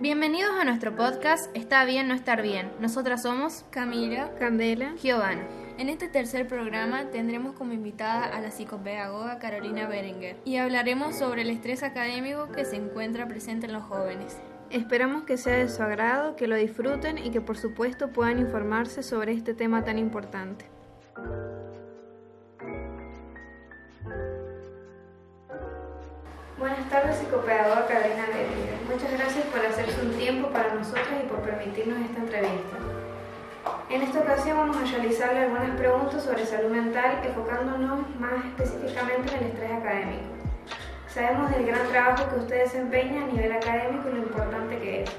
Bienvenidos a nuestro podcast Está bien no estar bien. Nosotras somos Camila, Candela, Giovanna. En este tercer programa tendremos como invitada a la psicopedagoga Carolina Berenguer y hablaremos sobre el estrés académico que se encuentra presente en los jóvenes. Esperamos que sea de su agrado, que lo disfruten y que por supuesto puedan informarse sobre este tema tan importante. Buenas tardes, psicopedagoga Carolina Berenguer. Muchas gracias por hacerse un tiempo para nosotros y por permitirnos esta entrevista. En esta ocasión vamos a realizarle algunas preguntas sobre salud mental, enfocándonos más específicamente en el estrés académico. Sabemos del gran trabajo que usted desempeña a nivel académico y lo importante que es.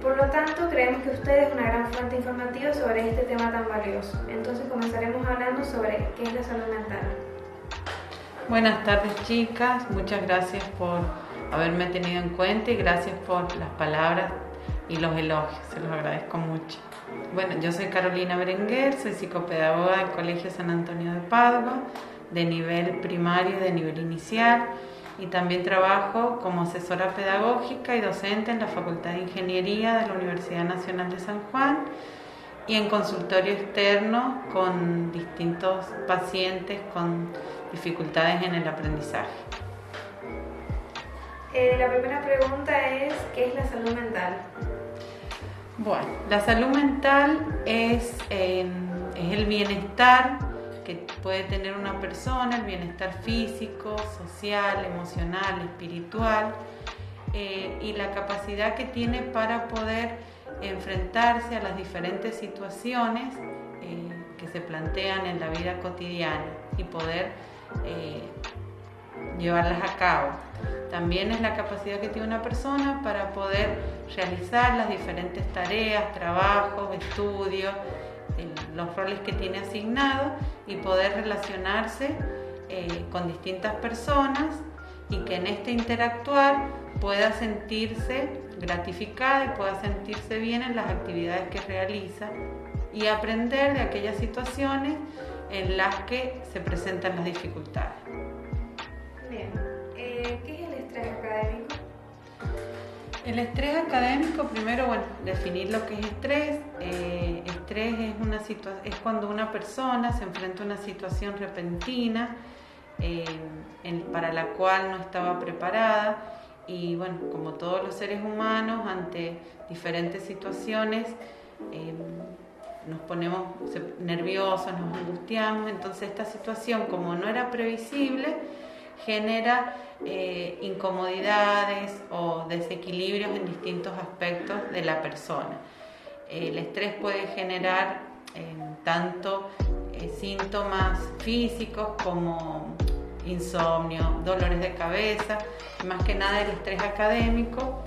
Por lo tanto, creemos que usted es una gran fuente informativa sobre este tema tan valioso. Entonces comenzaremos hablando sobre qué es la salud mental. Buenas tardes chicas, muchas gracias por haberme tenido en cuenta y gracias por las palabras y los elogios, se los agradezco mucho. Bueno, yo soy Carolina Berenguer, soy psicopedagoga del Colegio San Antonio de Padua, de nivel primario y de nivel inicial, y también trabajo como asesora pedagógica y docente en la Facultad de Ingeniería de la Universidad Nacional de San Juan y en consultorio externo con distintos pacientes con dificultades en el aprendizaje. Eh, la primera pregunta es, ¿qué es la salud mental? Bueno, la salud mental es, es el bienestar que puede tener una persona, el bienestar físico, social, emocional, espiritual, eh, y la capacidad que tiene para poder enfrentarse a las diferentes situaciones eh, que se plantean en la vida cotidiana y poder eh, llevarlas a cabo. También es la capacidad que tiene una persona para poder realizar las diferentes tareas, trabajos, estudios, los roles que tiene asignados y poder relacionarse eh, con distintas personas y que en este interactuar pueda sentirse gratificada y pueda sentirse bien en las actividades que realiza y aprender de aquellas situaciones en las que se presentan las dificultades. El estrés académico, primero, bueno, definir lo que es estrés. Eh, estrés es, una es cuando una persona se enfrenta a una situación repentina para la cual no estaba preparada y bueno, como todos los seres humanos, ante diferentes situaciones, eh, nos ponemos nerviosos, nos angustiamos, entonces esta situación como no era previsible, genera eh, incomodidades o desequilibrios en distintos aspectos de la persona. El estrés puede generar eh, tanto eh, síntomas físicos como insomnio, dolores de cabeza, más que nada el estrés académico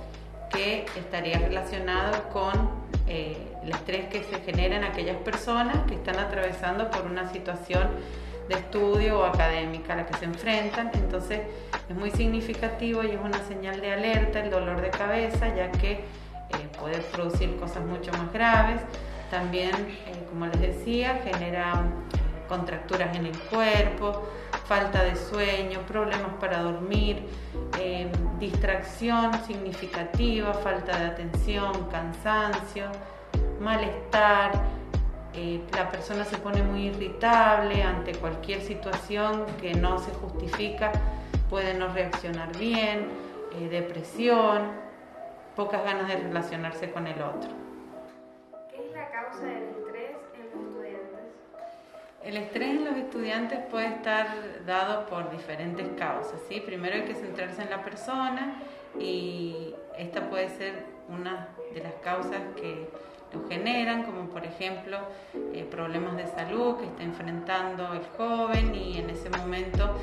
que estaría relacionado con el estrés que se genera en aquellas personas que están atravesando por una situación de estudio o académica a la que se enfrentan. Entonces es muy significativo y es una señal de alerta el dolor de cabeza, ya que eh, puede producir cosas mucho más graves. También, eh, como les decía, genera eh, contracturas en el cuerpo, falta de sueño, problemas para dormir, distracción significativa, falta de atención, cansancio, malestar eh, la persona se pone muy irritable ante cualquier situación que no se justifica, puede no reaccionar bien, eh, depresión, pocas ganas de relacionarse con el otro. ¿Qué es la causa del estrés en los estudiantes? El estrés en los estudiantes puede estar dado por diferentes causas. ¿sí? Primero hay que centrarse en la persona y esta puede ser una de las causas que lo generan, como por ejemplo eh, problemas de salud que está enfrentando el joven y en ese momento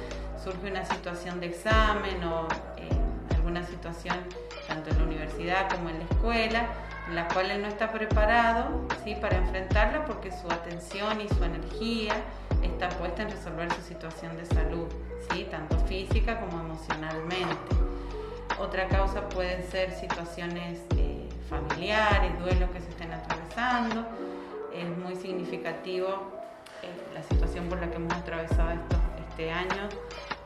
surge una situación de examen o eh, alguna situación tanto en la universidad como en la escuela en la cual él no está preparado ¿sí? para enfrentarla porque su atención y su energía está puesta en resolver su situación de salud, ¿sí? tanto física como emocionalmente. Otra causa pueden ser situaciones eh, familiares, duelos que se Es muy significativo eh, la situación por la que hemos atravesado este año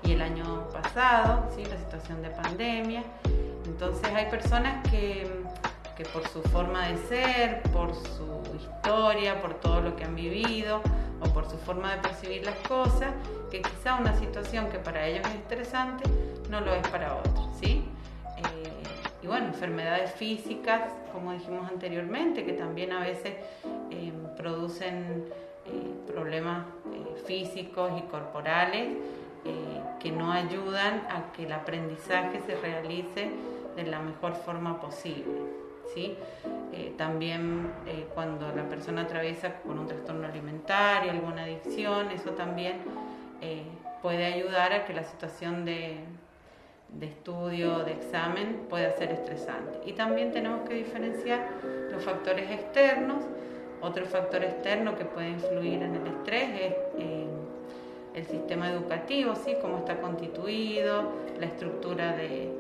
y el año pasado, ¿sí? la situación de pandemia. Entonces hay personas que que por su forma de ser, por su historia, por todo lo que han vivido o por su forma de percibir las cosas, que quizá una situación que para ellos es estresante no lo es para otros, ¿sí? Eh, y bueno, enfermedades físicas, como dijimos anteriormente, que también a veces eh, producen eh, problemas físicos y corporales que no ayudan a que el aprendizaje se realice de la mejor forma posible. ¿sí? Eh, también eh, cuando la persona atraviesa con un trastorno alimentario, alguna adicción, eso también eh, puede ayudar a que la situación de, de estudio, de examen, pueda ser estresante. Y también tenemos que diferenciar los factores externos. Otro factor externo que puede influir en el estrés es el sistema educativo, ¿sí? cómo está constituido, la estructura de,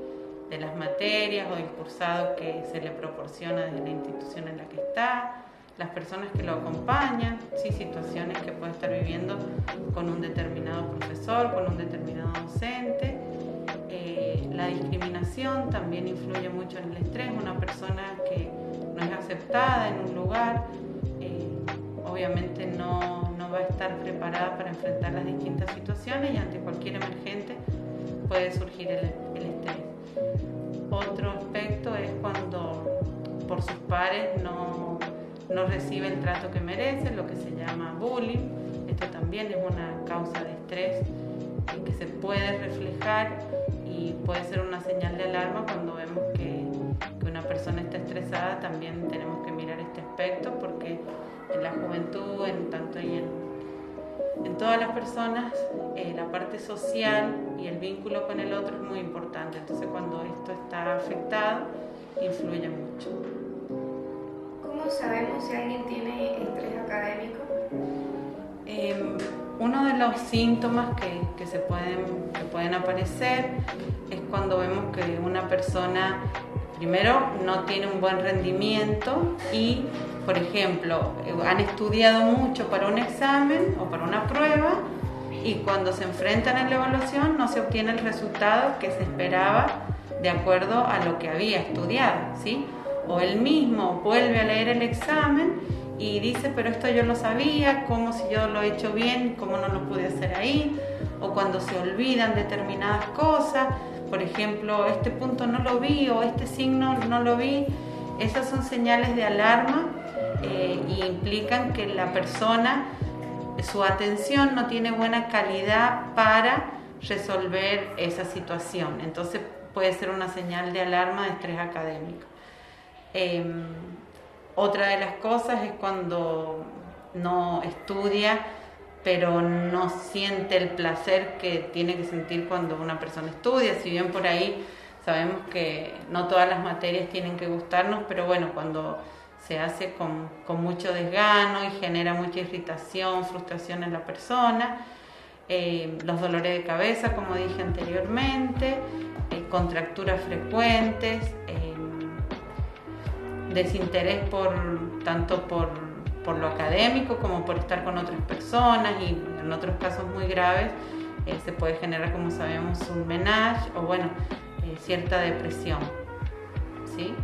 de las materias o del cursado que se le proporciona desde la institución en la que está, las personas que lo acompañan, ¿sí? situaciones que puede estar viviendo con un determinado profesor, con un mucho en el estrés. Una persona que no es aceptada en un lugar, eh, obviamente no, no va a estar preparada para enfrentar las distintas situaciones y ante cualquier emergente puede surgir el, el estrés. Otro aspecto es cuando por sus pares no, no recibe el trato que merece, lo que se llama bullying. Esto también es una causa de estrés que se puede reflejar y puede ser una señal de alarma cuando vemos que, También tenemos que mirar este aspecto porque en la juventud, en tanto y en en todas las personas eh, la parte social y el vínculo con el otro es muy importante. Entonces cuando esto está afectado, influye mucho. ¿Cómo sabemos si alguien tiene estrés académico? Em, uno de los síntomas que, que, se pueden, que pueden aparecer es cuando vemos que una persona primero no tiene un buen rendimiento y por ejemplo, han estudiado mucho para un examen o para una prueba y cuando se enfrentan en la evaluación no se obtiene el resultado que se esperaba de acuerdo a lo que había estudiado, ¿sí? O él mismo vuelve a leer el examen y dice, pero esto yo lo sabía, ¿cómo si yo lo he hecho bien, cómo no lo pude hacer ahí? O cuando se olvidan determinadas cosas, por ejemplo, este punto no lo vi o este signo no lo vi, esas son señales de alarma eh, y implican que la persona, su atención no tiene buena calidad para resolver esa situación. Entonces puede ser una señal de alarma de estrés académico. Em, otra de las cosas es cuando no estudia, pero no siente el placer que tiene que sentir cuando una persona estudia. Si bien por ahí sabemos que no todas las materias tienen que gustarnos, pero bueno, cuando se hace con, con, mucho desgano y genera mucha irritación, frustración en la persona. Eh, los dolores de cabeza, como dije anteriormente, eh, contracturas frecuentes, eh, desinterés por, tanto por, por, lo académico como por estar con otras personas y en otros casos muy graves se puede generar, como sabemos, un menage o bueno, cierta depresión. ¿sí?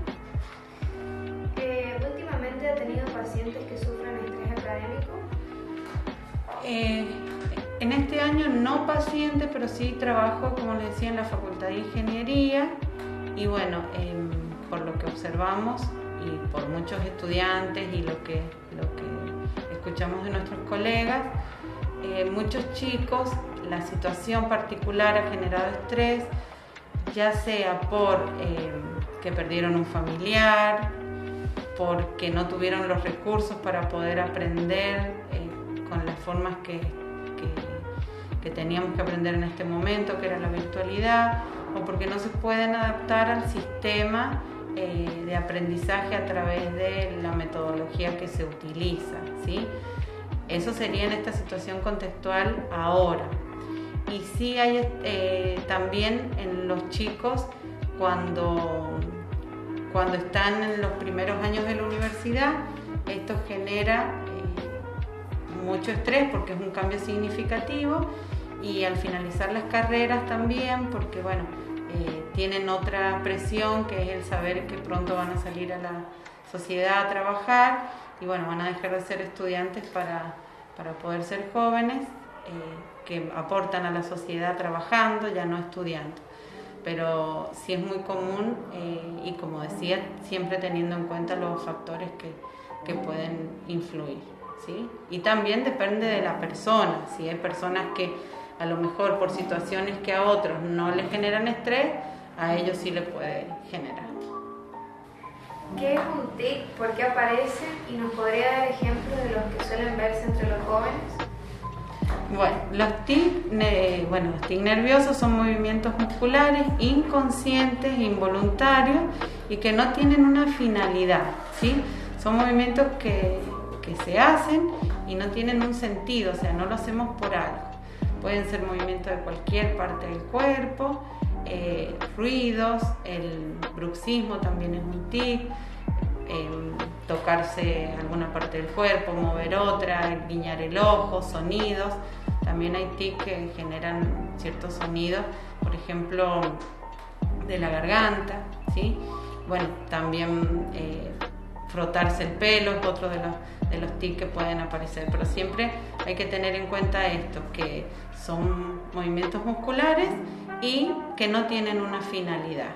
ha tenido pacientes que sufren estrés académico? Eh, en este año no paciente, pero sí trabajo, como les decía, en la Facultad de Ingeniería y bueno, em, por lo que observamos y por muchos estudiantes y lo que, lo que escuchamos de nuestros colegas, eh, muchos chicos, la situación particular ha generado estrés, ya sea por em, que perdieron un familiar, porque no tuvieron los recursos para poder aprender eh, con las formas que, que, teníamos que aprender en este momento, que era la virtualidad, o porque no se pueden adaptar al sistema eh, de aprendizaje a través de la metodología que se utiliza. ¿sí? Eso sería en esta situación contextual ahora. Y sí hay eh, también en los chicos cuando cuando están en los primeros años de la universidad, esto genera eh, mucho estrés porque es un cambio significativo y al finalizar las carreras también, porque bueno, eh, tienen otra presión que es el saber que pronto van a salir a la sociedad a trabajar y bueno, van a dejar de ser estudiantes para, para poder ser jóvenes eh, que aportan a la sociedad trabajando, ya no estudiando. Pero sí es muy común eh, y como decía, siempre teniendo en cuenta los factores que, que pueden influir. ¿sí? Y también depende de la persona, si hay personas que a lo mejor por situaciones que a otros no les generan estrés, a ellos sí le puede generar. ¿Qué es un tic? ¿Por qué aparece? ¿Y nos podría dar ejemplos de los que suelen verse entre los jóvenes? Bueno, los tics, bueno, los tics nerviosos son movimientos musculares inconscientes, involuntarios y que no tienen una finalidad, ¿sí? Son movimientos que, que se hacen y no tienen un sentido, o sea, no lo hacemos por algo. Pueden ser movimientos de cualquier parte del cuerpo, eh, ruidos, el bruxismo también es un tic, em, tocarse alguna parte del cuerpo, mover otra, guiñar el ojo, sonidos. También hay tics que generan ciertos sonidos, por ejemplo, de la garganta, ¿sí? Bueno, también eh, frotarse el pelo es otro de los, de los tics que pueden aparecer, pero siempre hay que tener en cuenta esto, que son movimientos musculares y que no tienen una finalidad.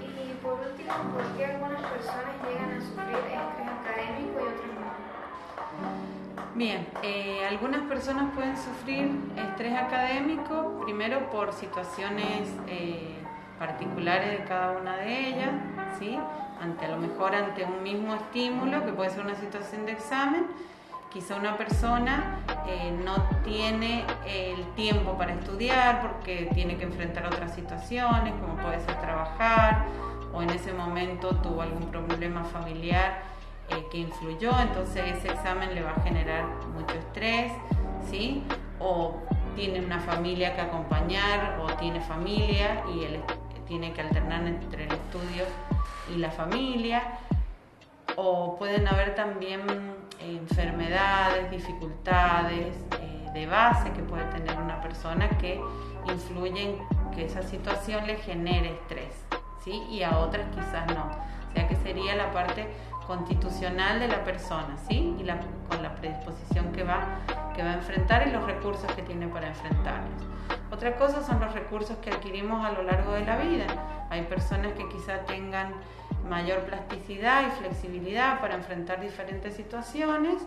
Y por último, ¿por qué algunas personas llegan a sufrir estrés académico y otras no? Bien, eh, algunas personas pueden sufrir estrés académico, primero por situaciones eh, particulares de cada una de ellas, ¿sí? Ante a lo mejor ante un mismo estímulo, que puede ser una situación de examen, quizá una persona eh, no tiene el tiempo para estudiar porque tiene que enfrentar otras situaciones, como puede ser trabajar, o en ese momento tuvo algún problema familiar eh, que influyó, entonces ese examen le va a generar mucho estrés, ¿sí? O tiene una familia que acompañar, o tiene familia y él tiene que alternar entre el estudio y la familia, o pueden haber también enfermedades, dificultades eh, de base que puede tener una persona que influyen que esa situación le genere estrés, ¿sí? Y a otras quizás no. O sea que sería la parte constitucional de la persona, ¿sí? Y la, con la predisposición que va, que va a enfrentar y los recursos que tiene para enfrentarlos. Otra cosa son los recursos que adquirimos a lo largo de la vida. Hay personas que quizá tengan mayor plasticidad y flexibilidad para enfrentar diferentes situaciones,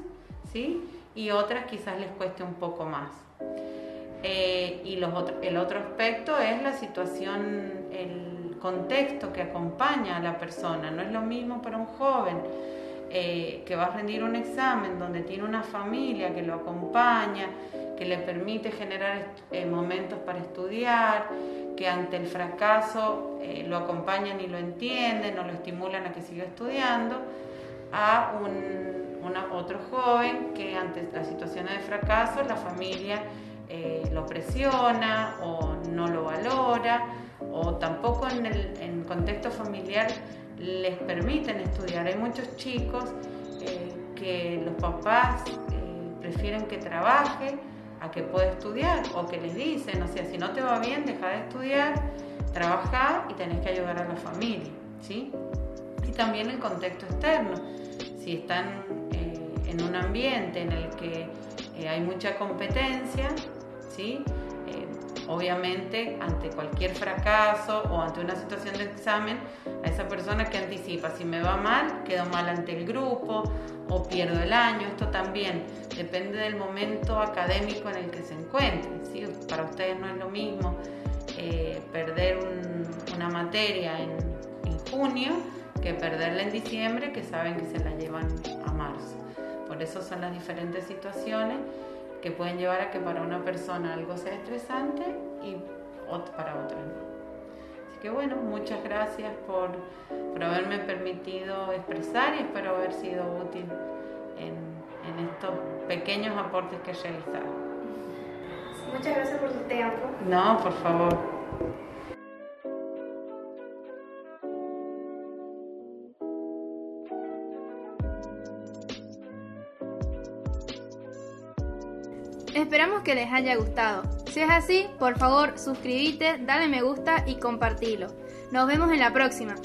¿sí? Y otras quizás les cueste un poco más. Eh, y el otro aspecto es la situación, el contexto que acompaña a la persona. No es lo mismo para un joven eh, que va a rendir un examen donde tiene una familia que lo acompaña, que le permite generar eh, momentos para estudiar, que ante el fracaso eh, lo acompañan y lo entienden o lo estimulan a que siga estudiando, a un, otro joven que ante las situaciones de fracaso la familia eh, lo presiona o no lo valora o tampoco en el contexto familiar les permiten estudiar. Hay muchos chicos eh, que los papás prefieren que trabaje a que pueda estudiar o que les dicen, o sea, si no te va bien, deja de estudiar, trabajar y tenés que ayudar a la familia, ¿sí? Y también el contexto externo, si están eh, en un ambiente en el que eh, hay mucha competencia, ¿sí? Obviamente ante cualquier fracaso o ante una situación de examen, a esa persona que anticipa, si me va mal, quedo mal ante el grupo o pierdo el año. Esto también depende del momento académico en el que se encuentren. ¿sí? Para ustedes no es lo mismo eh, perder una materia en junio que perderla en diciembre, que saben que se la llevan a marzo. Por eso son las diferentes situaciones que pueden llevar a que para una persona algo sea estresante y para otra no que bueno, muchas gracias por, haberme permitido expresar y espero haber sido útil en, en estos pequeños aportes que he realizado. Muchas gracias por tu tiempo. No, por favor. Esperamos que les haya gustado. Si es así, por favor, suscríbete, dale me gusta y compartilo. Nos vemos en la próxima.